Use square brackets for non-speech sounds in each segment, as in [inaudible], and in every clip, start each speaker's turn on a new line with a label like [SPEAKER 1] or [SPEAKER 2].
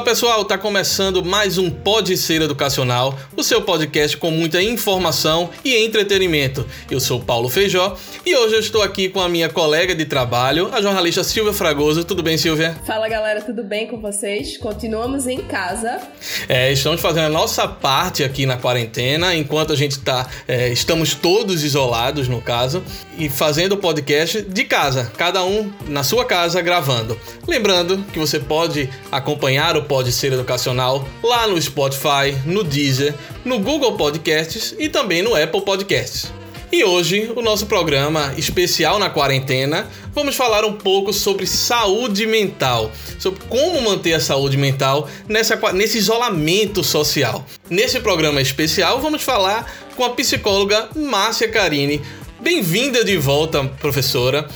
[SPEAKER 1] Olá pessoal, tá começando mais um Pode Ser Educacional, o seu podcast com muita informação e entretenimento. Eu sou Paulo Feijó e hoje eu estou aqui com a minha colega de trabalho, a jornalista Silvia Fragoso. Tudo bem, Silvia?
[SPEAKER 2] Fala galera, tudo bem com vocês? Continuamos em casa.
[SPEAKER 1] É, estamos fazendo a nossa parte aqui na quarentena, enquanto a gente tá, é, estamos todos isolados no caso, e fazendo o podcast de casa, cada um na sua casa gravando. Lembrando que você pode acompanhar o Pode Ser Educacional lá no Spotify, no Deezer, no Google Podcasts e também no Apple Podcasts. E hoje, o nosso programa especial na quarentena, vamos falar um pouco sobre saúde mental, sobre como manter a saúde mental nessa, nesse isolamento social. Nesse programa especial, vamos falar com a psicóloga Márcia Carini. Bem-vinda de volta, professora.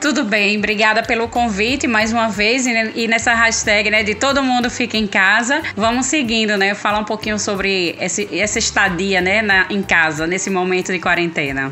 [SPEAKER 3] Tudo bem, obrigada pelo convite mais uma vez e nessa hashtag, né, de todo mundo fica em casa. Vamos seguindo, né, falar um pouquinho sobre esse, essa estadia, né, na, em casa nesse momento de quarentena.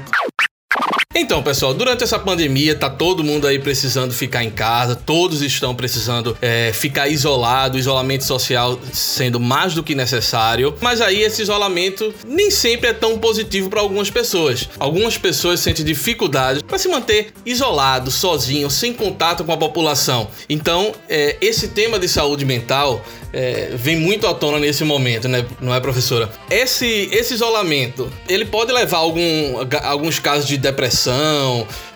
[SPEAKER 1] Então, pessoal, durante essa pandemia, tá todo mundo aí precisando ficar em casa, todos estão precisando é, ficar isolado, isolamento social sendo mais do que necessário. Mas aí esse isolamento nem sempre é tão positivo para algumas pessoas. Algumas pessoas sentem dificuldade para se manter isolado, sozinho, sem contato com a população. Então, é, esse tema de saúde mental é, vem muito à tona nesse momento, né? Não é, professora? Esse, esse isolamento, ele pode levar a algum, alguns casos de depressão,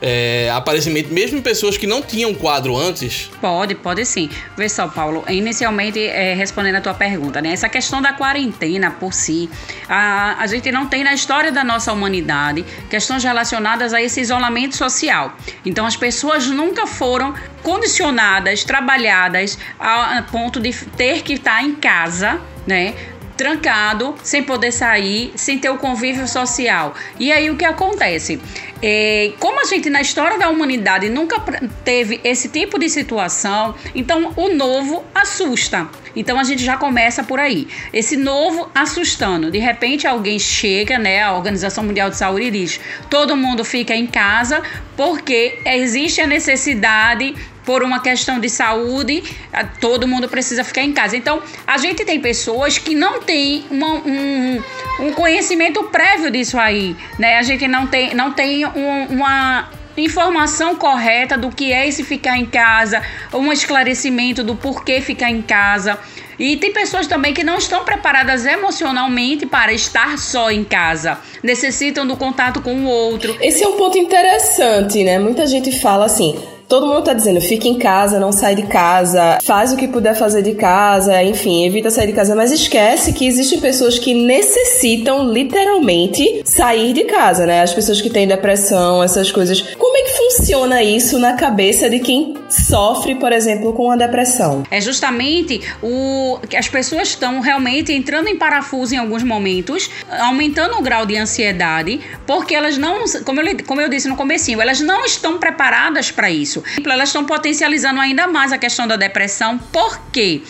[SPEAKER 1] é, aparecimento, mesmo em pessoas que não tinham quadro antes?
[SPEAKER 3] Pode, pode sim. Vê só, Paulo, inicialmente, é, respondendo a tua pergunta, né? Essa questão da quarentena por si, a, a gente não tem na história da nossa humanidade questões relacionadas a esse isolamento social. Então, as pessoas nunca foram condicionadas, trabalhadas a ponto de ter que estar em casa, né? trancado, sem poder sair, sem ter o convívio social. E aí o que acontece? É, como a gente na história da humanidade nunca teve esse tipo de situação, então o novo assusta. Então a gente já começa por aí. Esse novo assustando. De repente alguém chega, né? A Organização Mundial de Saúde diz: todo mundo fica em casa porque existe a necessidade por uma questão de saúde, todo mundo precisa ficar em casa. Então, a gente tem pessoas que não têm um, um conhecimento prévio disso aí, né? A gente não tem, não tem um, uma informação correta do que é esse ficar em casa, um esclarecimento do porquê ficar em casa. E tem pessoas também que não estão preparadas emocionalmente para estar só em casa, necessitam do contato com o outro.
[SPEAKER 2] Esse é um ponto interessante, né? Muita gente fala assim: Todo mundo tá dizendo, fica em casa, não sai de casa, faz o que puder fazer de casa, enfim, evita sair de casa, mas esquece que existem pessoas que necessitam literalmente sair de casa, né? As pessoas que têm depressão, essas coisas. Como é que funciona isso na cabeça de quem sofre, por exemplo, com a depressão?
[SPEAKER 3] É justamente o que as pessoas estão realmente entrando em parafuso em alguns momentos, aumentando o grau de ansiedade, porque elas não, como eu, como eu disse no comecinho, elas não estão preparadas para isso. Elas estão potencializando ainda mais a questão da depressão. Por quê?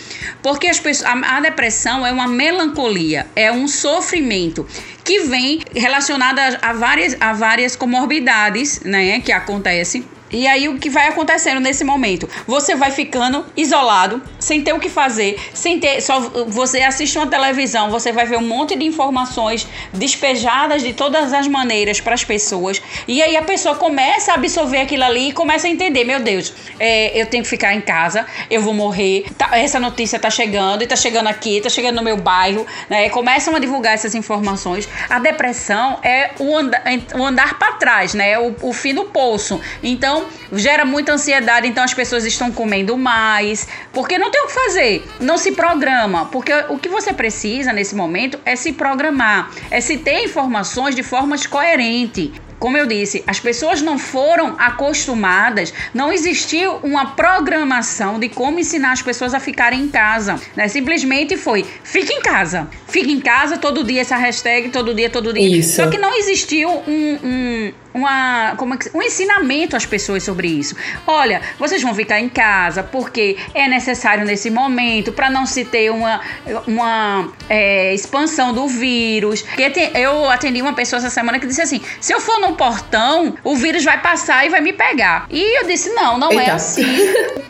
[SPEAKER 3] Porque as pessoas, a, a depressão é uma melancolia, é um sofrimento que vem relacionada a várias, a várias comorbidades, né, que acontecem e aí o que vai acontecendo nesse momento? Você vai ficando isolado, sem ter o que fazer, sem ter. Só você assiste uma televisão, você vai ver um monte de informações despejadas de todas as maneiras para as pessoas. E aí a pessoa começa a absorver aquilo ali e começa a entender: meu Deus, é, eu tenho que ficar em casa, eu vou morrer. Tá, essa notícia tá chegando e tá chegando aqui, tá chegando no meu bairro, né? Começam a divulgar essas informações. A depressão é o andar, o andar para trás, né? O, o fim do poço. Então gera muita ansiedade, então as pessoas estão comendo mais, porque não tem o que fazer, não se programa, porque o que você precisa nesse momento é se programar, é se ter informações de forma coerente. Como eu disse, as pessoas não foram acostumadas, não existiu uma programação de como ensinar as pessoas a ficarem em casa. Né? Simplesmente foi, fique em casa. Fique em casa todo dia, essa hashtag, todo dia, todo dia.
[SPEAKER 2] Isso.
[SPEAKER 3] Só que não existiu um, um uma, como é um ensinamento às pessoas sobre isso. Olha, vocês vão ficar em casa porque é necessário nesse momento para não se ter uma, uma é, expansão do vírus. Eu atendi uma pessoa essa semana que disse assim: se eu for no portão, o vírus vai passar e vai me pegar. E eu disse: não, não é Eita. é assim.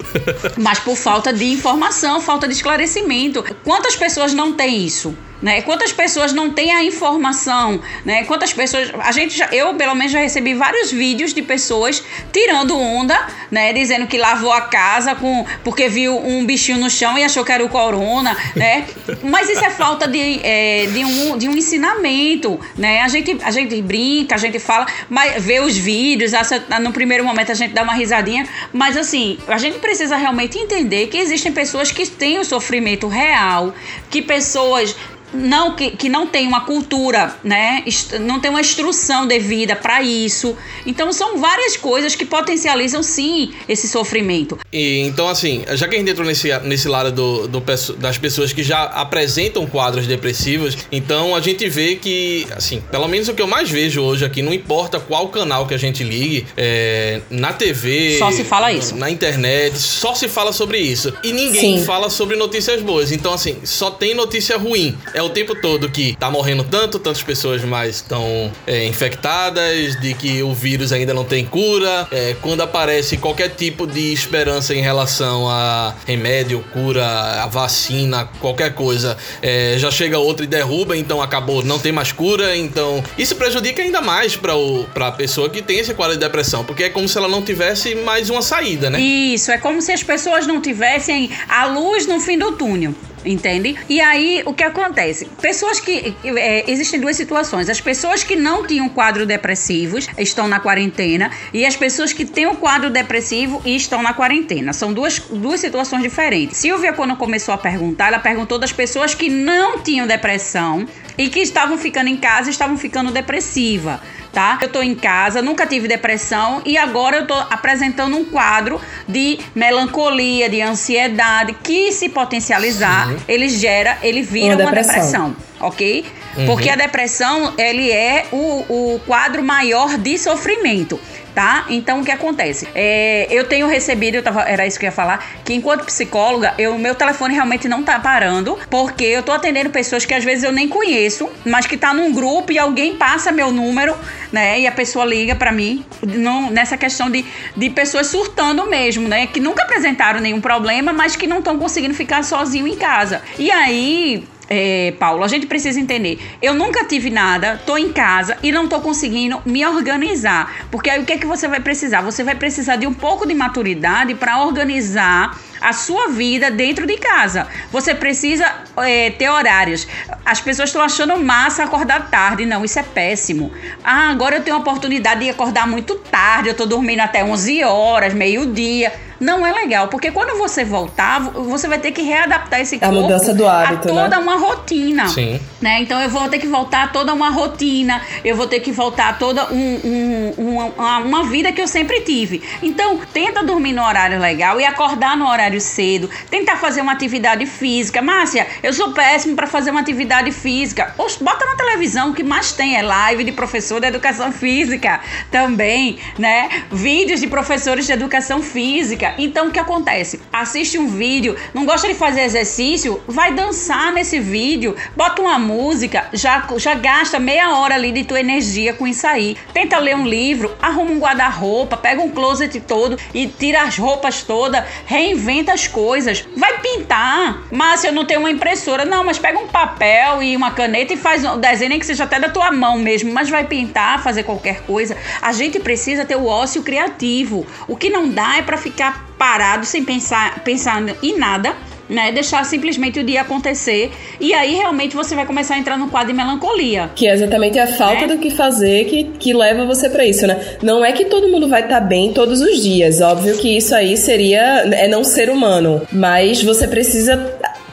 [SPEAKER 3] [laughs] Mas por falta de informação, falta de esclarecimento. Quantas pessoas não têm isso? Né? Quantas pessoas não têm a informação, né? Quantas pessoas, a gente já, eu pelo menos já recebi vários vídeos de pessoas tirando onda, né? Dizendo que lavou a casa com porque viu um bichinho no chão e achou que era o corona, né? [laughs] Mas isso é falta de, é, de, um, de um ensinamento, né? A gente, a gente brinca, a gente fala, mas vê os vídeos, no primeiro momento a gente dá uma risadinha, mas assim, a gente precisa realmente entender que existem pessoas que têm o sofrimento real, que pessoas não que, que não tem uma cultura, né? Não tem uma instrução devida para isso. Então são várias coisas que potencializam sim esse sofrimento.
[SPEAKER 1] E então assim, já que a gente entrou nesse, nesse lado do, do, das pessoas que já apresentam quadros depressivos, então a gente vê que, assim, pelo menos o que eu mais vejo hoje aqui, não importa qual canal que a gente ligue, é, na TV,
[SPEAKER 3] só se fala isso,
[SPEAKER 1] na internet, só se fala sobre isso e ninguém sim. fala sobre notícias boas. Então assim, só tem notícia ruim. É o tempo todo que tá morrendo tanto, tantas pessoas mais estão é, infectadas, de que o vírus ainda não tem cura. É, quando aparece qualquer tipo de esperança em relação a remédio, cura, a vacina, qualquer coisa, é, já chega outro e derruba, então acabou, não tem mais cura. Então isso prejudica ainda mais para a pessoa que tem esse quadro de depressão, porque é como se ela não tivesse mais uma saída, né?
[SPEAKER 3] Isso, é como se as pessoas não tivessem a luz no fim do túnel entende? E aí o que acontece? Pessoas que é, existem duas situações: as pessoas que não tinham quadro depressivos estão na quarentena e as pessoas que têm o quadro depressivo e estão na quarentena. São duas, duas situações diferentes. Silvia, quando começou a perguntar, ela perguntou das pessoas que não tinham depressão e que estavam ficando em casa e estavam ficando depressiva tá? Eu tô em casa, nunca tive depressão e agora eu tô apresentando um quadro de melancolia, de ansiedade que se potencializar, Sim. ele gera, ele vira uma, uma depressão. depressão, ok? Uhum. Porque a depressão, ele é o, o quadro maior de sofrimento tá? Então o que acontece? É, eu tenho recebido, eu tava, era isso que eu ia falar, que enquanto psicóloga, o meu telefone realmente não tá parando, porque eu tô atendendo pessoas que às vezes eu nem conheço, mas que tá num grupo e alguém passa meu número, né? E a pessoa liga para mim não, nessa questão de, de pessoas surtando mesmo, né? Que nunca apresentaram nenhum problema, mas que não estão conseguindo ficar sozinho em casa. E aí, é, Paulo, a gente precisa entender. Eu nunca tive nada, tô em casa e não tô conseguindo me organizar. Porque aí o que é que você vai precisar? Você vai precisar de um pouco de maturidade para organizar a sua vida dentro de casa. Você precisa é, ter horários. As pessoas estão achando massa acordar tarde. Não, isso é péssimo. Ah, agora eu tenho a oportunidade de acordar muito tarde. Eu tô dormindo até 11 horas, meio-dia não é legal, porque quando você voltar, você vai ter que readaptar esse corpo
[SPEAKER 2] a mudança do hábito,
[SPEAKER 3] a toda
[SPEAKER 2] né?
[SPEAKER 3] uma rotina.
[SPEAKER 1] Sim.
[SPEAKER 3] Né? Então eu vou ter que voltar a toda uma rotina, eu vou ter que voltar a toda um, um, uma, uma vida que eu sempre tive. Então, tenta dormir no horário legal e acordar no horário cedo, tentar fazer uma atividade física. Márcia, eu sou péssimo para fazer uma atividade física. Bota na televisão, o que mais tem é live de professor de educação física também, né? Vídeos de professores de educação física. Então o que acontece? Assiste um vídeo, não gosta de fazer exercício, vai dançar nesse vídeo, bota uma música, já, já gasta meia hora ali de tua energia com isso aí. Tenta ler um livro, arruma um guarda-roupa, pega um closet todo e tira as roupas todas, reinventa as coisas. Vai pintar. Márcia, eu não tenho uma impressora. Não, mas pega um papel e uma caneta e faz um desenho, que seja até da tua mão mesmo, mas vai pintar, fazer qualquer coisa. A gente precisa ter o ócio criativo. O que não dá é para ficar parado sem pensar, pensando em nada. Né, deixar simplesmente o dia acontecer e aí realmente você vai começar a entrar no quadro de melancolia.
[SPEAKER 2] Que é exatamente a falta né? do que fazer que, que leva você para isso, né? Não é que todo mundo vai estar tá bem todos os dias, óbvio que isso aí seria é não ser humano, mas você precisa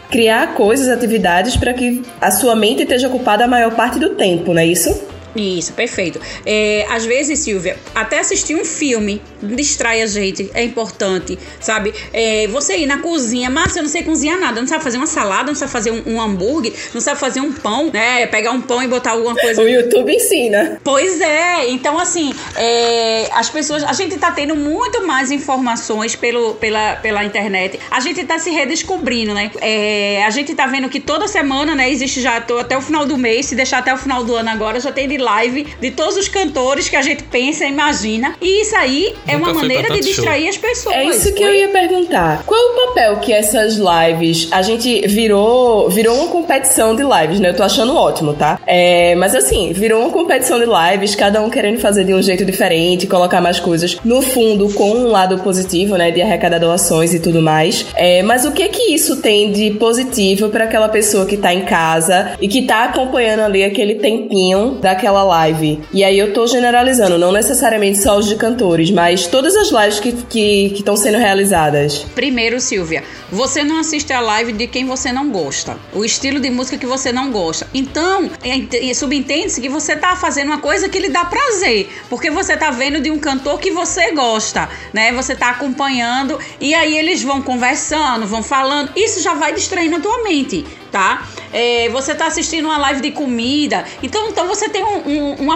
[SPEAKER 2] criar coisas, atividades para que a sua mente esteja ocupada a maior parte do tempo, não é isso?
[SPEAKER 3] Isso, perfeito. É, às vezes, Silvia, até assistir um filme distrai a gente, é importante, sabe? É, você ir na cozinha, mas eu não sei cozinhar nada, não sabe fazer uma salada, não sabe fazer um, um, hambúrguer, não sabe fazer um pão, né? Pegar um pão e botar alguma [laughs] coisa.
[SPEAKER 2] O YouTube ensina.
[SPEAKER 3] Pois é, então assim, é, as pessoas, a gente tá tendo muito mais informações pelo, pela, pela internet, a gente tá se redescobrindo, né? É, a gente tá vendo que toda semana, né, existe já até o final do mês, se deixar até o final do ano agora, já tem live de todos os cantores que a gente pensa e imagina. E isso aí é uma maneira de distrair show. as pessoas.
[SPEAKER 2] É isso que Foi? eu ia perguntar. Qual é o papel que essas lives. A gente virou, virou uma competição de lives, né? Eu tô achando ótimo, tá? É, mas assim, virou uma competição de lives, cada um querendo fazer de um jeito diferente, colocar mais coisas. No fundo, com um lado positivo, né? De arrecadar doações e tudo mais. É, mas o que que isso tem de positivo para aquela pessoa que tá em casa e que tá acompanhando ali aquele tempinho daquela live? E aí eu tô generalizando, não necessariamente só os de cantores, mas todas as lives que estão sendo realizadas.
[SPEAKER 3] Primeiro, Silvia, você não assiste a live de quem você não gosta, o estilo de música que você não gosta. Então, é, subentende-se que você tá fazendo uma coisa que lhe dá prazer, porque você tá vendo de um cantor que você gosta, né? Você tá acompanhando e aí eles vão conversando, vão falando. Isso já vai distraindo a tua mente tá? É, você tá assistindo uma live de comida, então, então você tem um, um,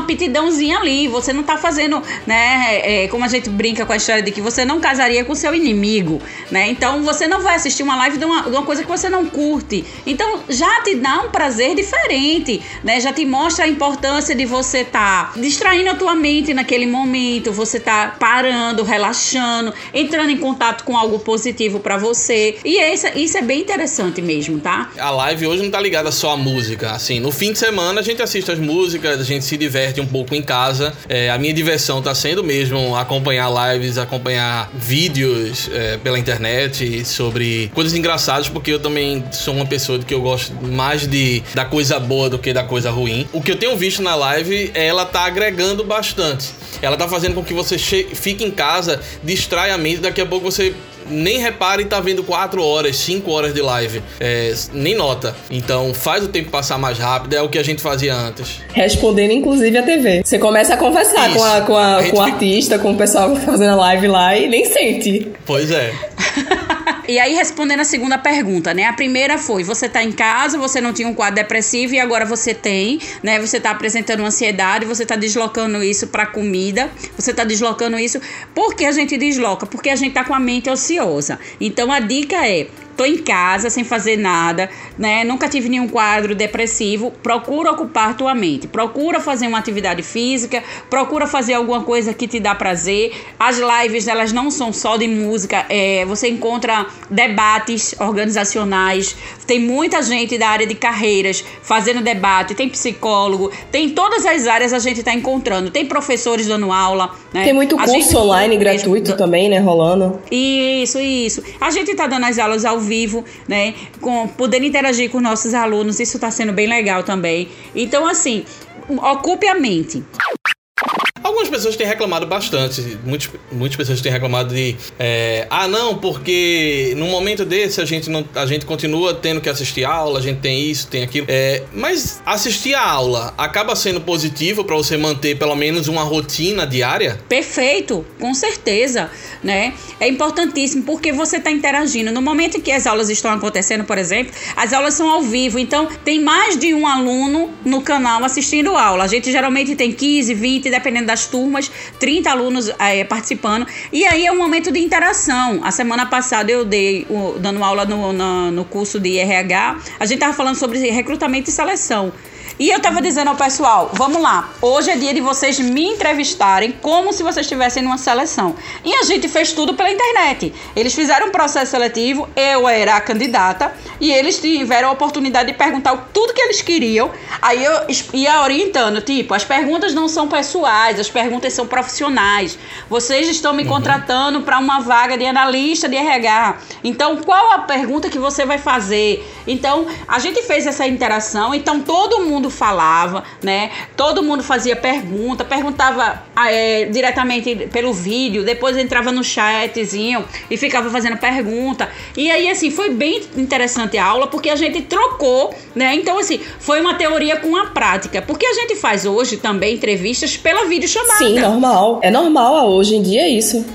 [SPEAKER 3] ali, você não tá fazendo, né, é, como a gente brinca com a história de que você não casaria com seu inimigo, né? Então você não vai assistir uma live de uma, de uma coisa que você não curte. Então já te dá um prazer diferente, né? Já te mostra a importância de você tá distraindo a tua mente naquele momento, você tá parando, relaxando, entrando em contato com algo positivo para você. E isso, isso é bem interessante mesmo, tá?
[SPEAKER 1] A live hoje não tá ligada só à música. Assim, no fim de semana a gente assiste as músicas, a gente se diverte um pouco em casa. É, a minha diversão tá sendo mesmo acompanhar lives, acompanhar vídeos é, pela internet sobre coisas engraçadas, porque eu também sou uma pessoa que eu gosto mais de da coisa boa do que da coisa ruim. O que eu tenho visto na live, ela tá agregando bastante. Ela tá fazendo com que você fique em casa, distrai a mente, daqui a pouco você nem repara e tá vendo 4 horas, 5 horas de live. É, nem nota. Então faz o tempo passar mais rápido, é o que a gente fazia antes.
[SPEAKER 2] Respondendo, inclusive, a TV. Você começa a conversar Isso. com, a, com, a, a com o artista, com o pessoal [laughs] fazendo a live lá e nem sente.
[SPEAKER 1] Pois é.
[SPEAKER 3] E aí, respondendo a segunda pergunta, né? A primeira foi: você tá em casa, você não tinha um quadro depressivo e agora você tem, né? Você tá apresentando ansiedade, você tá deslocando isso pra comida, você tá deslocando isso. Por que a gente desloca? Porque a gente tá com a mente ociosa. Então a dica é: tô em casa sem fazer nada, né? Nunca tive nenhum quadro depressivo. Procura ocupar tua mente. Procura fazer uma atividade física, procura fazer alguma coisa que te dá prazer. As lives, elas não são só de música, é, você encontra debates organizacionais. Tem muita gente da área de carreiras fazendo debate, tem psicólogo, tem todas as áreas a gente está encontrando. Tem professores dando aula, né?
[SPEAKER 2] Tem muito curso online gratuito também, né, rolando.
[SPEAKER 3] Isso, isso. A gente está dando as aulas ao vivo, né? Com, poder interagir com nossos alunos, isso está sendo bem legal também. Então, assim, ocupe a mente.
[SPEAKER 1] Algumas pessoas têm reclamado bastante, muitas, muitas pessoas têm reclamado de é, ah não, porque no momento desse a gente não, a gente continua tendo que assistir aula, a gente tem isso, tem aquilo. É, mas assistir a aula acaba sendo positivo para você manter pelo menos uma rotina diária?
[SPEAKER 3] Perfeito, com certeza, né? É importantíssimo porque você está interagindo. No momento em que as aulas estão acontecendo, por exemplo, as aulas são ao vivo, então tem mais de um aluno no canal assistindo aula. A gente geralmente tem 15, 20, dependendo da das turmas, 30 alunos é, participando. E aí é um momento de interação. A semana passada eu dei, o, dando aula no, no, no curso de RH, a gente estava falando sobre recrutamento e seleção. E eu tava dizendo ao pessoal, vamos lá, hoje é dia de vocês me entrevistarem como se vocês estivessem numa seleção. E a gente fez tudo pela internet. Eles fizeram um processo seletivo, eu era a candidata, e eles tiveram a oportunidade de perguntar tudo que eles queriam. Aí eu ia orientando, tipo, as perguntas não são pessoais, as perguntas são profissionais. Vocês estão me uhum. contratando para uma vaga de analista de RH. Então, qual a pergunta que você vai fazer? Então, a gente fez essa interação, então todo mundo mundo falava, né? Todo mundo fazia pergunta, perguntava é, diretamente pelo vídeo, depois entrava no chatzinho e ficava fazendo pergunta. E aí, assim, foi bem interessante a aula porque a gente trocou, né? Então, assim, foi uma teoria com a prática. Porque a gente faz hoje também entrevistas pela videochamada.
[SPEAKER 2] Sim, normal. É normal hoje em dia isso.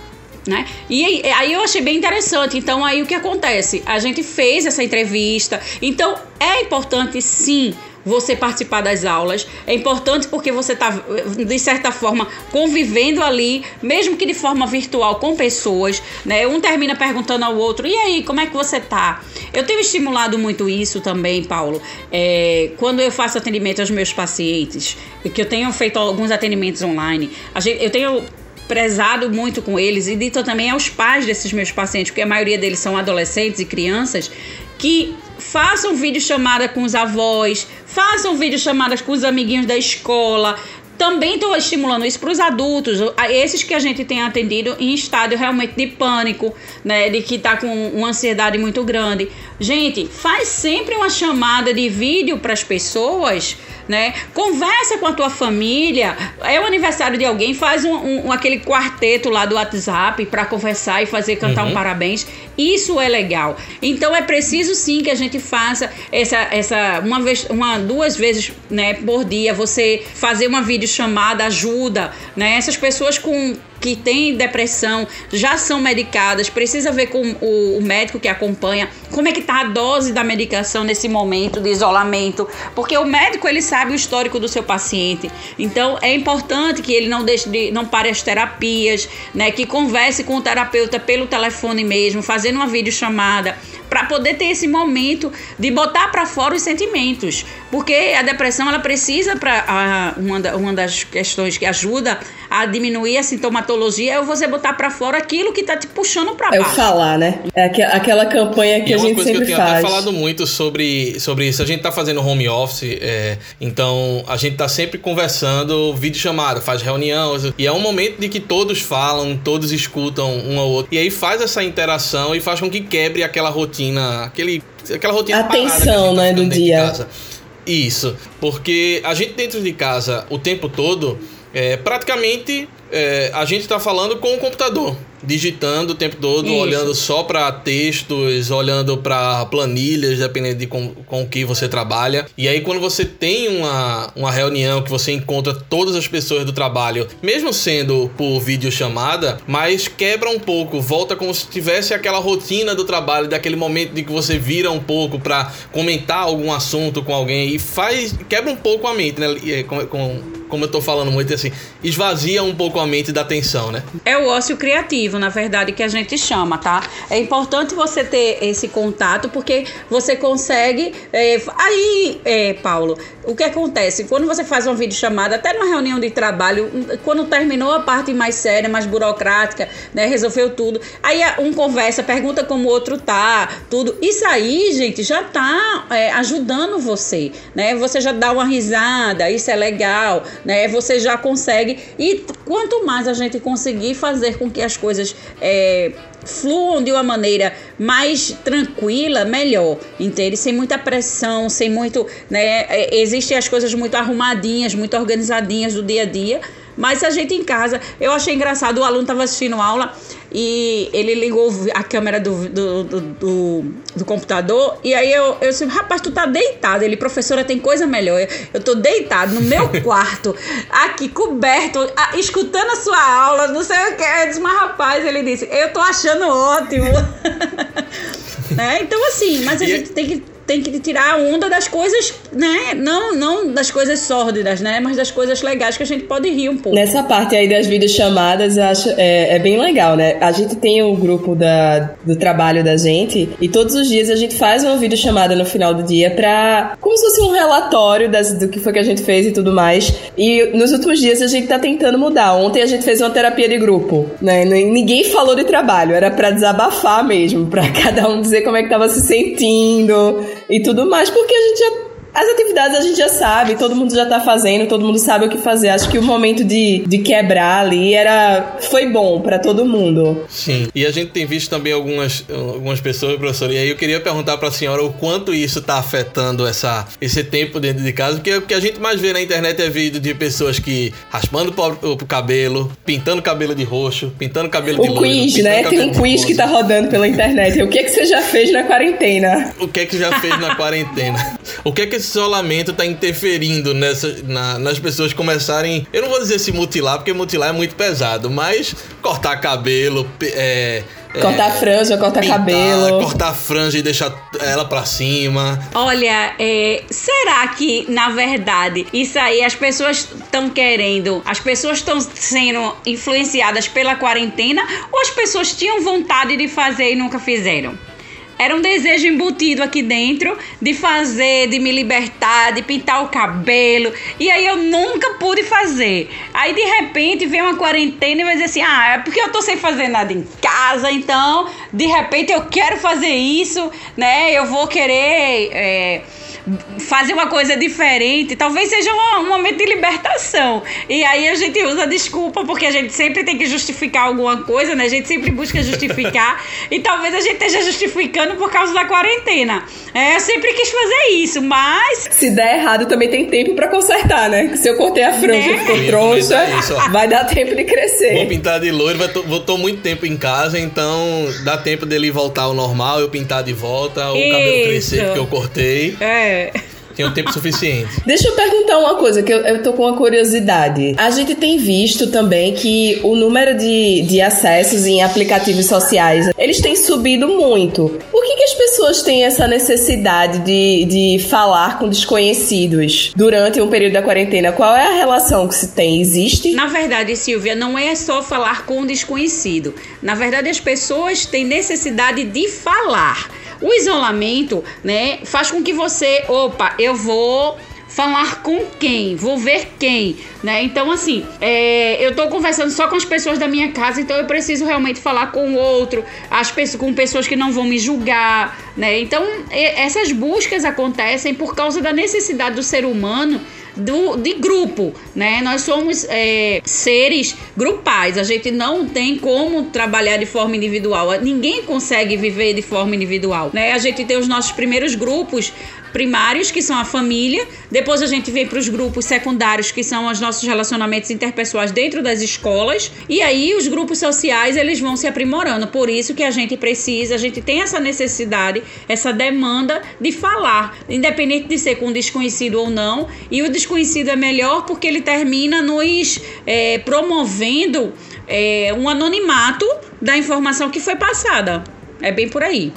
[SPEAKER 3] Né? E aí eu achei bem interessante. Então, aí o que acontece? A gente fez essa entrevista. Então, é importante sim você participar das aulas. É importante porque você está, de certa forma, convivendo ali, mesmo que de forma virtual, com pessoas. Né? Um termina perguntando ao outro: e aí, como é que você tá? Eu tenho estimulado muito isso também, Paulo. É, quando eu faço atendimento aos meus pacientes, que eu tenho feito alguns atendimentos online, gente, eu tenho prezado muito com eles e dito também aos pais desses meus pacientes, porque a maioria deles são adolescentes e crianças, que façam vídeo chamada com os avós, façam vídeo chamadas com os amiguinhos da escola, também estou estimulando isso para os adultos, esses que a gente tem atendido em estádio realmente de pânico, né, de que está com uma ansiedade muito grande. Gente, faz sempre uma chamada de vídeo para as pessoas, né? Conversa com a tua família. É o aniversário de alguém, faz um, um aquele quarteto lá do WhatsApp para conversar e fazer cantar uhum. um parabéns. Isso é legal. Então é preciso sim que a gente faça essa, essa uma vez, uma duas vezes, né, por dia. Você fazer uma videochamada ajuda, né? Essas pessoas com que têm depressão já são medicadas, precisa ver com o, o, médico que acompanha como é que tá a dose da medicação nesse momento de isolamento, porque o médico ele sabe o histórico do seu paciente. Então é importante que ele não deixe de não pare as terapias, né, que converse com o terapeuta pelo telefone mesmo, fazendo uma videochamada para poder ter esse momento de botar para fora os sentimentos, porque a depressão ela precisa para uma, uma das questões que ajuda a diminuir a sintomatologia é você botar para fora aquilo que tá te puxando para baixo.
[SPEAKER 2] É o falar, né? É aquela campanha que e a gente sempre faz. uma coisa que eu tenho faz.
[SPEAKER 1] até falado muito sobre, sobre isso. A gente tá fazendo home office, é, então a gente tá sempre conversando, vídeo chamada, faz reunião, e é um momento de que todos falam, todos escutam um ao outro. E aí faz essa interação e faz com que quebre aquela rotina, aquele aquela rotina
[SPEAKER 2] Atenção, tá né, do dia.
[SPEAKER 1] Isso, porque a gente dentro de casa o tempo todo é, praticamente é, a gente está falando com o computador digitando o tempo todo, Isso. olhando só para textos, olhando para planilhas, dependendo de com, com o que você trabalha. E aí, quando você tem uma, uma reunião que você encontra todas as pessoas do trabalho, mesmo sendo por videochamada, mas quebra um pouco, volta como se tivesse aquela rotina do trabalho, daquele momento de que você vira um pouco para comentar algum assunto com alguém e faz quebra um pouco a mente, né? Com, com, como eu tô falando muito assim, esvazia um pouco a mente da atenção, né?
[SPEAKER 3] É o ócio criativo na verdade, que a gente chama, tá? É importante você ter esse contato porque você consegue. É, aí, é, Paulo, o que acontece? Quando você faz uma videochamada, até numa reunião de trabalho, quando terminou a parte mais séria, mais burocrática, né? Resolveu tudo. Aí um conversa, pergunta como o outro tá, tudo. Isso aí, gente, já tá é, ajudando você, né? Você já dá uma risada, isso é legal, né? Você já consegue. E quanto mais a gente conseguir fazer com que as coisas é, fluam de uma maneira mais tranquila, melhor, entende? Sem muita pressão, sem muito, né? É, existem as coisas muito arrumadinhas, muito organizadinhas do dia a dia, mas a gente em casa, eu achei engraçado, o aluno estava assistindo aula e ele ligou a câmera do, do, do, do, do computador e aí eu, eu disse, rapaz, tu tá deitado. Ele, professora, tem coisa melhor. Eu, eu tô deitado no meu [laughs] quarto, aqui, coberto, a, escutando a sua aula, não sei o que. Eu disse, mas rapaz, ele disse, eu tô achando ótimo. [laughs] né? Então, assim, mas a e gente tem que tem que tirar a onda das coisas, né? Não, não das coisas sórdidas, né? Mas das coisas legais que a gente pode rir um pouco.
[SPEAKER 2] Nessa parte aí das videochamadas, eu acho é, é bem legal, né? A gente tem o grupo da, do trabalho da gente e todos os dias a gente faz uma videochamada no final do dia pra. como se fosse um relatório das, do que foi que a gente fez e tudo mais. E nos últimos dias a gente tá tentando mudar. Ontem a gente fez uma terapia de grupo, né? Ninguém falou de trabalho, era para desabafar mesmo, para [laughs] cada um dizer como é que tava se sentindo e tudo mais, porque a gente já As atividades a gente já sabe, todo mundo já tá fazendo, todo mundo sabe o que fazer. Acho que o momento de, de quebrar ali era foi bom para todo mundo.
[SPEAKER 1] Sim. E a gente tem visto também algumas, algumas pessoas, professor, e aí eu queria perguntar para a senhora o quanto isso tá afetando essa, esse tempo dentro de casa, porque o que a gente mais vê na internet é vídeo de pessoas que raspando o, o cabelo, pintando cabelo de roxo, pintando cabelo
[SPEAKER 2] o
[SPEAKER 1] de loiro.
[SPEAKER 2] quiz, né? Tem um quiz que tá rodando pela internet. O que é que você já fez na quarentena?
[SPEAKER 1] O que é que já fez na quarentena? [laughs] O que é que esse isolamento tá interferindo nessa, na, nas pessoas começarem, eu não vou dizer se mutilar, porque mutilar é muito pesado, mas cortar cabelo, é,
[SPEAKER 2] Cortar é, franja, cortar pintar, cabelo.
[SPEAKER 1] Cortar franja e deixar ela pra cima.
[SPEAKER 3] Olha, é, será que, na verdade, isso aí as pessoas estão querendo, as pessoas estão sendo influenciadas pela quarentena ou as pessoas tinham vontade de fazer e nunca fizeram? Era um desejo embutido aqui dentro de fazer, de me libertar, de pintar o cabelo. E aí eu nunca pude fazer. Aí de repente vem uma quarentena e vai dizer assim: ah, é porque eu tô sem fazer nada em casa, então de repente eu quero fazer isso, né? Eu vou querer. É, fazer uma coisa diferente, talvez seja um, um, momento de libertação. E aí a gente usa desculpa, porque a gente sempre tem que justificar alguma coisa, né? A gente sempre busca justificar. [laughs] e talvez a gente esteja justificando por causa da quarentena. É, eu sempre quis fazer isso, mas.
[SPEAKER 2] Se der errado, também tem tempo para consertar, né? Se eu cortei a franja né? e ficou troncha, vai dar tempo de crescer.
[SPEAKER 1] Vou pintar de loiro, vou tô muito tempo em casa, então dá tempo dele voltar ao normal, eu pintar de volta, o cabelo crescer porque eu cortei.
[SPEAKER 3] É.
[SPEAKER 1] Tem um tempo suficiente. [laughs]
[SPEAKER 2] Deixa eu perguntar uma coisa, que eu, eu tô com uma curiosidade. A gente tem visto também que o número de, de acessos em aplicativos sociais, eles têm subido muito. Por que, que as pessoas têm essa necessidade de, de falar com desconhecidos durante um período da quarentena? Qual é a relação que se tem? Existe?
[SPEAKER 3] Na verdade, Silvia, não é só falar com desconhecido. Na verdade, as pessoas têm necessidade de falar. O isolamento, né, faz com que você, opa, eu vou falar com quem, vou ver quem, né? Então, assim, é, eu tô conversando só com as pessoas da minha casa, então eu preciso realmente falar com o outro, as pessoas, com pessoas que não vão me julgar, né? Então, essas buscas acontecem por causa da necessidade do ser humano do, de grupo, né? Nós somos é, seres grupais, a gente não tem como trabalhar de forma individual, ninguém consegue viver de forma individual, né? A gente tem os nossos primeiros grupos primários, que são a família, depois a gente vem para os grupos secundários, que são os nossos relacionamentos interpessoais dentro das escolas, e aí os grupos sociais eles vão se aprimorando. Por isso que a gente precisa, a gente tem essa necessidade, essa demanda de falar, independente de ser com desconhecido ou não, e o desconhecido é melhor porque ele termina nos é, promovendo é, um anonimato da informação que foi passada. É bem por aí.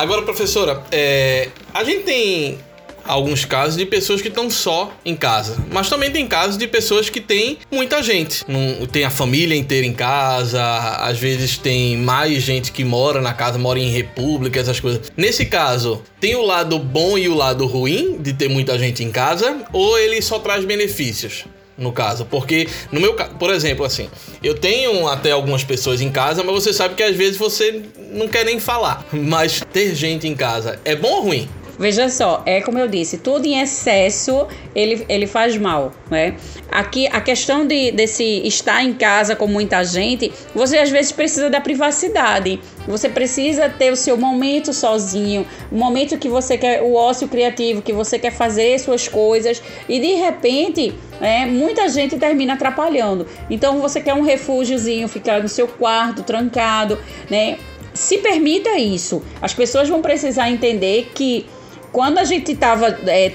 [SPEAKER 1] Agora, professora, é, a gente tem alguns casos de pessoas que estão só em casa, mas também tem casos de pessoas que têm muita gente. Tem a família inteira em casa, às vezes tem mais gente que mora na casa, mora em república, essas coisas. Nesse caso, tem o lado bom e o lado ruim de ter muita gente em casa, ou ele só traz benefícios? No caso, porque no meu por exemplo, assim, eu tenho até algumas pessoas em casa, mas você sabe que às vezes você não quer nem falar. Mas ter gente em casa é bom ou ruim?
[SPEAKER 3] Veja só, é como eu disse, tudo em excesso ele, ele faz mal, né? Aqui a questão de, desse estar em casa com muita gente, você às vezes precisa da privacidade. Você precisa ter o seu momento sozinho, o momento que você quer, o ócio criativo, que você quer fazer suas coisas e de repente é, muita gente termina atrapalhando. Então você quer um refúgiozinho, ficar no seu quarto trancado, né? Se permita isso. As pessoas vão precisar entender que quando a gente tava é,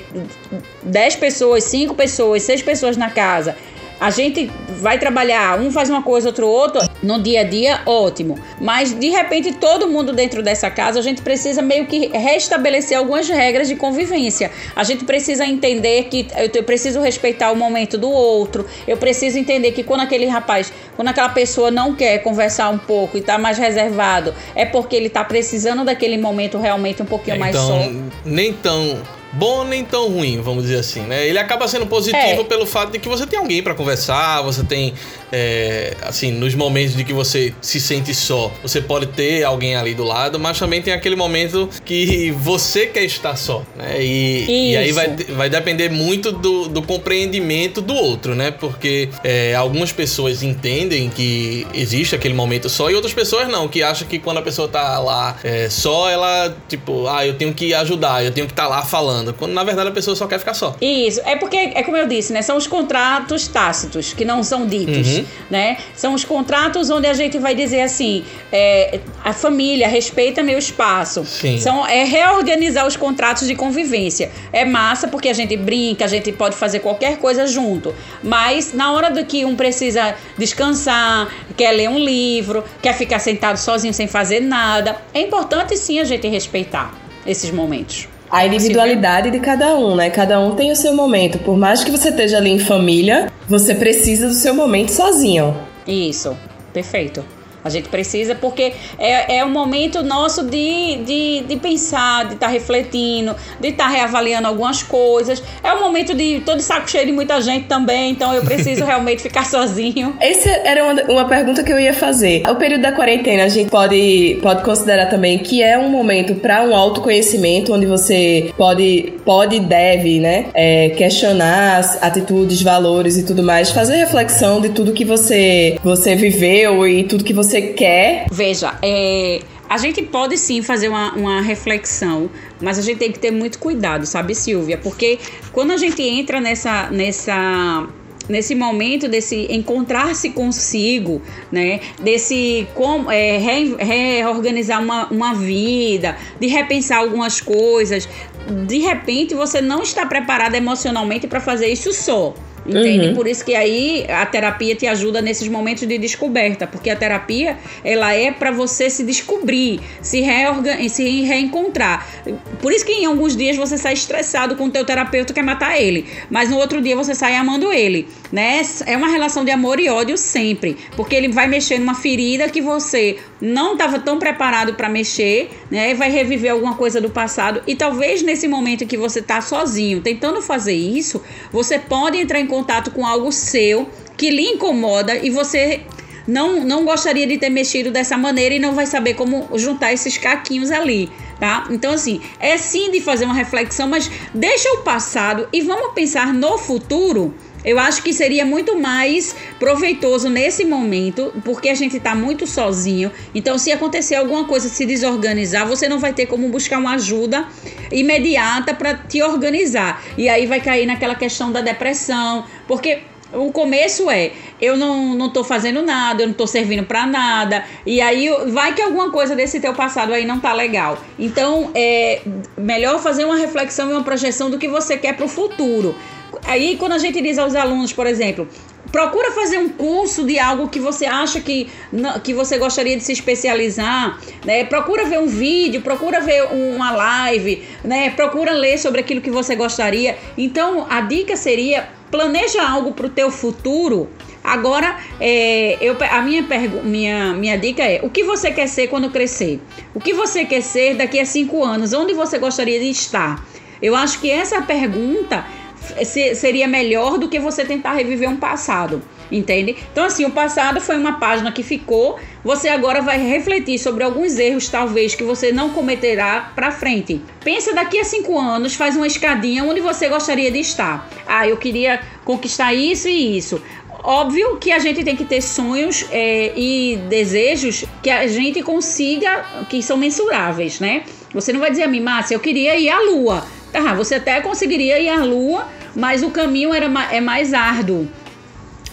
[SPEAKER 3] 10 pessoas, 5 pessoas, 6 pessoas na casa a gente vai trabalhar, um faz uma coisa, outro outro, no dia a dia, ótimo. Mas de repente, todo mundo dentro dessa casa, a gente precisa meio que restabelecer algumas regras de convivência. A gente precisa entender que eu preciso respeitar o momento do outro. Eu preciso entender que quando aquele rapaz, quando aquela pessoa não quer conversar um pouco e tá mais reservado, é porque ele tá precisando daquele momento realmente um pouquinho é, mais
[SPEAKER 1] então,
[SPEAKER 3] só.
[SPEAKER 1] Nem tão bom nem tão ruim, vamos dizer assim, né? Ele acaba sendo positivo é. pelo fato de que você tem alguém para conversar, você tem, é, assim, nos momentos de que você se sente só, você pode ter alguém ali do lado, mas também tem aquele momento que você quer estar só, né? E, e aí vai, vai depender muito do, do compreendimento do outro, né? Porque é, algumas pessoas entendem que existe aquele momento só e outras pessoas não, que acham que quando a pessoa tá lá é, só, ela, tipo, ah, eu tenho que ajudar, eu tenho que estar tá lá falando. Quando na verdade a pessoa só quer ficar só.
[SPEAKER 3] Isso, é porque, é como eu disse, né? São os contratos tácitos, que não são ditos, uhum. né? São os contratos onde a gente vai dizer assim, é, a família respeita meu espaço. Sim. São, é reorganizar os contratos de convivência. É massa porque a gente brinca, a gente pode fazer qualquer coisa junto. Mas na hora do que um precisa descansar, quer ler um livro, quer ficar sentado sozinho sem fazer nada, é importante sim a gente respeitar esses momentos.
[SPEAKER 2] A individualidade de cada um, né? Cada um tem o seu momento. Por mais que você esteja ali em família, você precisa do seu momento sozinho.
[SPEAKER 3] Isso, perfeito. A gente precisa, porque é, é um momento nosso de, de, de pensar, de estar tá refletindo, de estar tá reavaliando algumas coisas. É um momento de todo saco cheio de muita gente também, então eu preciso [laughs] realmente ficar sozinho.
[SPEAKER 2] Essa era uma, uma pergunta que eu ia fazer. O período da quarentena, a gente pode, pode considerar também que é um momento para um autoconhecimento, onde você pode, pode e deve, né, é, questionar as atitudes, valores e tudo mais, fazer reflexão de tudo que você, você viveu e tudo que você você quer.
[SPEAKER 3] Veja, é, a gente pode sim fazer uma, uma, reflexão, mas a gente tem que ter muito cuidado, sabe, Silvia? Porque quando a gente entra nessa. nessa nesse momento desse encontrar-se consigo, né? Desse como é, re, reorganizar uma, uma vida, de repensar algumas coisas. De repente você não está preparado emocionalmente para fazer isso só. Entende? Uhum. Por isso que aí a terapia te ajuda nesses momentos de descoberta, porque a terapia ela é para você se descobrir, se, reorgan se reencontrar. Por isso que em alguns dias você sai estressado com o teu terapeuta quer matar ele, mas no outro dia você sai amando ele, né? É uma relação de amor e ódio sempre, porque ele vai mexer numa ferida que você não estava tão preparado para mexer, né? Vai reviver alguma coisa do passado e talvez nesse momento que você está sozinho, tentando fazer isso, você pode entrar em contato com algo seu que lhe incomoda e você não, não gostaria de ter mexido dessa maneira e não vai saber como juntar esses caquinhos ali, tá? Então, assim, é sim de fazer uma reflexão, mas deixa o passado e vamos pensar no futuro eu acho que seria muito mais proveitoso nesse momento, porque a gente está muito sozinho. Então, se acontecer alguma coisa, se desorganizar, você não vai ter como buscar uma ajuda imediata para te organizar. E aí vai cair naquela questão da depressão, porque o começo é eu não, não tô fazendo nada, eu não tô servindo para nada. E aí vai que alguma coisa desse teu passado aí não tá legal. Então é melhor fazer uma reflexão e uma projeção do que você quer para o futuro. Aí, quando a gente diz aos alunos, por exemplo, procura fazer um curso de algo que você acha que, que você gostaria de se especializar, né? Procura ver um vídeo, procura ver uma live, né? Procura ler sobre aquilo que você gostaria. Então, a dica seria planeja algo para o teu futuro. Agora, é, eu, a minha, minha, minha dica é: o que você quer ser quando crescer? O que você quer ser daqui a cinco anos? Onde você gostaria de estar? Eu acho que essa pergunta seria melhor do que você tentar reviver um passado, entende? Então, assim, o passado foi uma página que ficou, você agora vai refletir sobre alguns erros, talvez, que você não cometerá para frente. Pensa daqui a cinco anos, faz uma escadinha onde você gostaria de estar. Ah, eu queria conquistar isso e isso. Óbvio que a gente tem que ter sonhos é, e desejos que a gente consiga, que são mensuráveis, né? Você não vai dizer a mim, Márcia, eu queria ir à Lua. Tá, você até conseguiria ir à Lua, mas o caminho era, é mais árduo.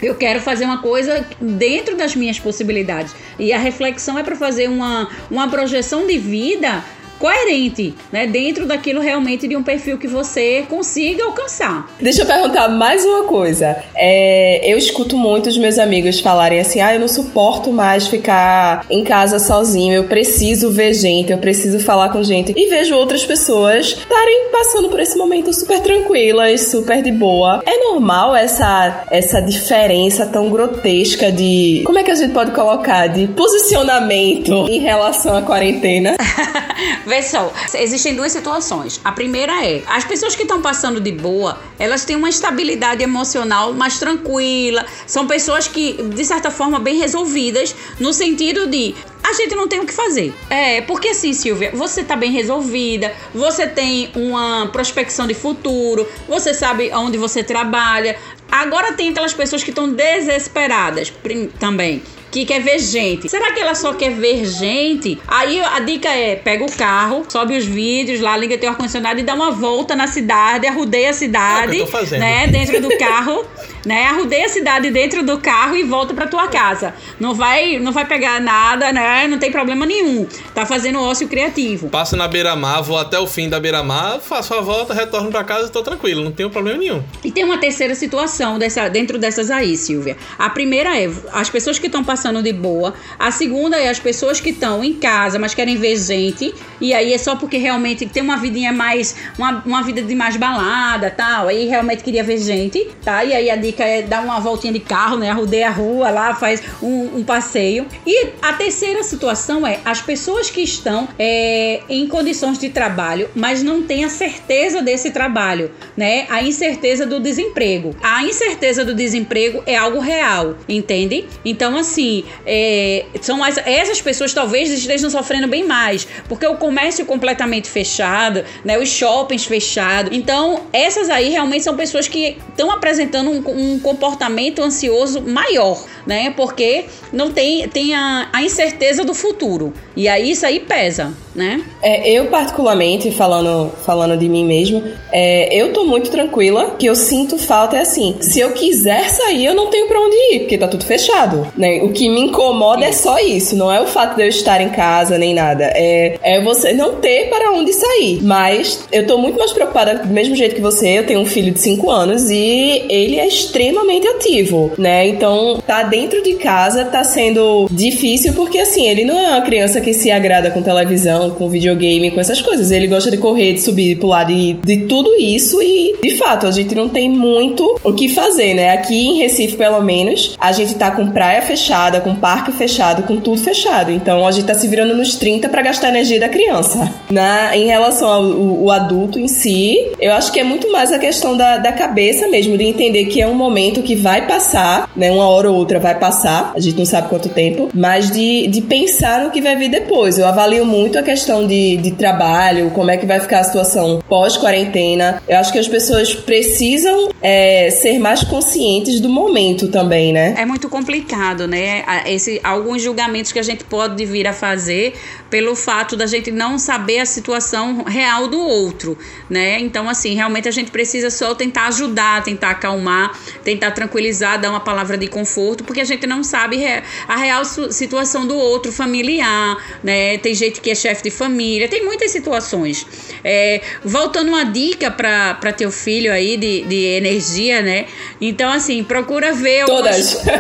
[SPEAKER 3] Eu quero fazer uma coisa dentro das minhas possibilidades. E a reflexão é para fazer uma, uma projeção de vida coerente, né? Dentro daquilo realmente de um perfil que você consiga alcançar.
[SPEAKER 2] Deixa eu perguntar mais uma coisa. É, eu escuto muitos meus amigos falarem assim: ah, eu não suporto mais ficar em casa sozinho, eu preciso ver gente, eu preciso falar com gente. E vejo outras pessoas estarem passando por esse momento super tranquilas, super de boa. É normal essa, essa diferença tão grotesca de. Como é que a gente pode colocar? De posicionamento em relação à quarentena? [laughs]
[SPEAKER 3] Vê só, existem duas situações. A primeira é, as pessoas que estão passando de boa, elas têm uma estabilidade emocional mais tranquila, são pessoas que, de certa forma, bem resolvidas, no sentido de a gente não tem o que fazer. É, porque assim, Silvia, você tá bem resolvida, você tem uma prospecção de futuro, você sabe onde você trabalha. Agora tem aquelas pessoas que estão desesperadas também que quer ver gente. Será que ela só quer ver gente? Aí a dica é: pega o carro, sobe os vídeos lá, liga teu ar-condicionado e dá uma volta na cidade, arrudeia a cidade, é né? Dentro do carro, né? Arrudeia a cidade dentro do carro e volta pra tua casa. Não vai, não vai pegar nada, né? Não tem problema nenhum. Tá fazendo ócio criativo.
[SPEAKER 1] Passo na beira-mar, vou até o fim da beira-mar, faço a volta, retorno pra casa e tô tranquilo, não tenho problema nenhum.
[SPEAKER 3] E tem uma terceira situação dessa, dentro dessas aí, Silvia. A primeira é as pessoas que estão passando passando de boa. A segunda é as pessoas que estão em casa, mas querem ver gente. E aí é só porque realmente tem uma vidinha mais. Uma, uma vida de mais balada tal. Aí realmente queria ver gente, tá? E aí a dica é dar uma voltinha de carro, né? Rodeia a rua lá, faz um, um passeio. E a terceira situação é as pessoas que estão é, em condições de trabalho, mas não têm a certeza desse trabalho, né? A incerteza do desemprego. A incerteza do desemprego é algo real, entende? Então, assim, é, são as, essas pessoas talvez estejam sofrendo bem mais, porque o comércio completamente fechado, né, os shoppings fechados. Então, essas aí realmente são pessoas que estão apresentando um, um, comportamento ansioso maior, né? Porque não tem, tem a, a incerteza do futuro. E aí isso aí pesa, né?
[SPEAKER 2] É, eu, particularmente, falando, falando de mim mesmo, é, eu tô muito tranquila, que eu sinto falta é assim, se eu quiser sair, eu não tenho para onde ir, porque tá tudo fechado, né? O que me incomoda é só isso, não é o fato de eu estar em casa nem nada, é, é você não ter para onde sair. Mas eu tô muito mais preocupada, do mesmo jeito que você, eu tenho um filho de 5 anos e ele é extremamente ativo, né? Então, tá dentro de casa tá sendo difícil porque assim, ele não é uma criança que se agrada com televisão, com videogame, com essas coisas. Ele gosta de correr, de subir, de pular, de, de tudo isso e, de fato, a gente não tem muito o que fazer, né? Aqui em Recife, pelo menos, a gente tá com praia fechada, com parque fechado, com tudo fechado. Então, a gente tá se virando nos 30 para gastar energia da criança. Na, em relação ao, ao, adulto em si, eu acho que é muito mais a questão da, da cabeça mesmo, de entender que é um momento que vai passar, né? Uma hora ou outra vai passar, a gente não sabe quanto tempo, mas de, de pensar no que vai vir depois. Eu avalio muito a questão de, de trabalho, como é que vai ficar a situação pós-quarentena. Eu acho que as pessoas precisam é, ser mais conscientes do momento também, né?
[SPEAKER 3] É muito complicado, né? Esse, alguns julgamentos que a gente pode vir a fazer pelo fato da gente não saber a situação real do outro, né? Então, assim, realmente a gente precisa só tentar ajudar, tentar acalmar, tentar tranquilizar, dar uma palavra de conforto, porque a gente não sabe a real situação do outro familiar, né? Tem gente que é chefe de família, tem muitas situações. É, voltando uma dica para teu filho aí de, de energia, né? Então, assim, procura ver.
[SPEAKER 2] Todas. [laughs]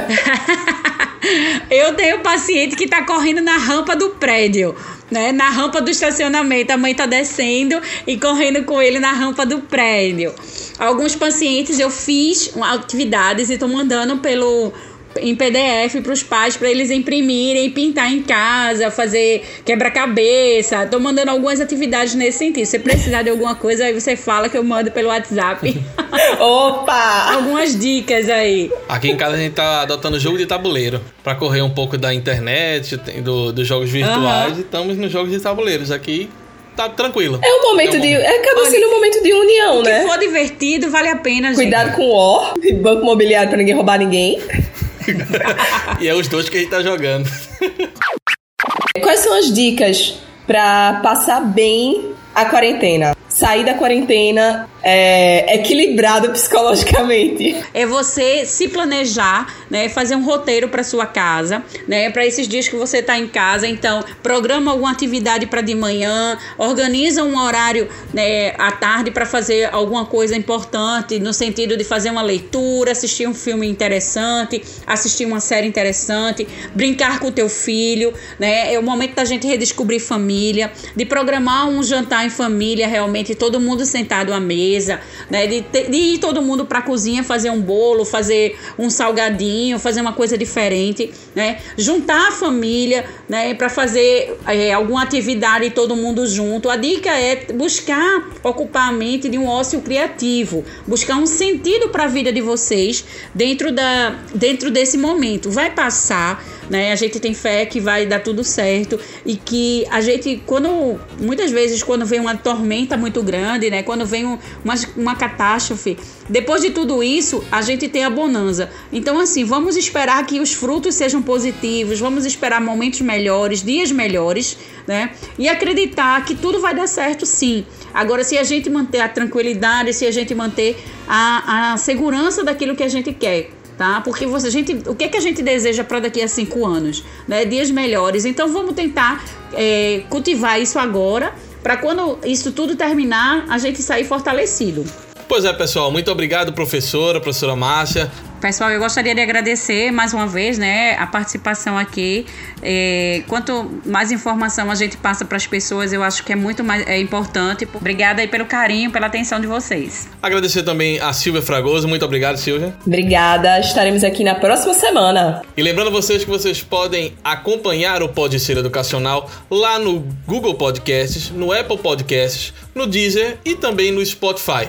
[SPEAKER 3] Eu tenho paciente que tá correndo na rampa do prédio. Né, na rampa do estacionamento, a mãe tá descendo e correndo com ele na rampa do prédio. Alguns pacientes eu fiz atividades e tô mandando pelo em PDF para os pais para eles imprimirem pintar em casa, fazer quebra-cabeça. Tô mandando algumas atividades nesse sentido. Se precisar de alguma coisa, aí você fala que eu mando pelo WhatsApp. [laughs]
[SPEAKER 2] Opa!
[SPEAKER 3] algumas dicas aí.
[SPEAKER 1] Aqui em casa a gente tá adotando jogo de tabuleiro para correr um pouco da internet, do, dos jogos virtuais uhum. e estamos nos jogos de tabuleiros aqui. Tá tranquilo.
[SPEAKER 2] É um momento é um de. Momento. Acaba sendo um momento de união, né?
[SPEAKER 3] Se for divertido, vale a pena,
[SPEAKER 2] Cuidado
[SPEAKER 3] gente.
[SPEAKER 2] com o O, banco imobiliário pra ninguém roubar ninguém.
[SPEAKER 1] E é os dois que a gente tá jogando.
[SPEAKER 2] Quais são as dicas para passar bem a quarentena? Sair da quarentena é, equilibrado psicologicamente.
[SPEAKER 3] É você se planejar, né, fazer um roteiro para sua casa, né, para esses dias que você está em casa. Então, programa alguma atividade para de manhã, organiza um horário né, à tarde para fazer alguma coisa importante, no sentido de fazer uma leitura, assistir um filme interessante, assistir uma série interessante, brincar com o teu filho, né? É o momento da gente redescobrir família, de programar um jantar em família, realmente todo mundo sentado à mesa mesa, né? De, de ir todo mundo para a cozinha fazer um bolo, fazer um salgadinho, fazer uma coisa diferente, né? Juntar a família, né? Para fazer é, alguma atividade todo mundo junto. A dica é buscar ocupar a mente de um ócio criativo, buscar um sentido para a vida de vocês dentro da dentro desse momento. Vai passar né? A gente tem fé que vai dar tudo certo e que a gente, quando muitas vezes quando vem uma tormenta muito grande, né? Quando vem uma, uma catástrofe, depois de tudo isso, a gente tem a bonança. Então, assim, vamos esperar que os frutos sejam positivos, vamos esperar momentos melhores, dias melhores, né? E acreditar que tudo vai dar certo, sim. Agora, se a gente manter a tranquilidade, se a gente manter a, a segurança daquilo que a gente quer tá? Porque você, gente, o que, é que a gente deseja para daqui a cinco anos? Né? Dias melhores. Então vamos tentar é, cultivar isso agora, para quando isso tudo terminar, a gente sair fortalecido.
[SPEAKER 1] Pois é, pessoal. Muito obrigado, professora, professora Márcia.
[SPEAKER 3] Pessoal, eu gostaria de agradecer mais uma vez né, a participação aqui. É, quanto mais informação a gente passa para as pessoas, eu acho que é muito mais é importante. Obrigada aí pelo carinho, pela atenção de vocês.
[SPEAKER 1] Agradecer também a Silvia Fragoso. Muito obrigado, Silvia.
[SPEAKER 2] Obrigada. Estaremos aqui na próxima semana.
[SPEAKER 1] E lembrando vocês que vocês podem acompanhar o Pode Ser Educacional lá no Google Podcasts, no Apple Podcasts, no Deezer e também no Spotify.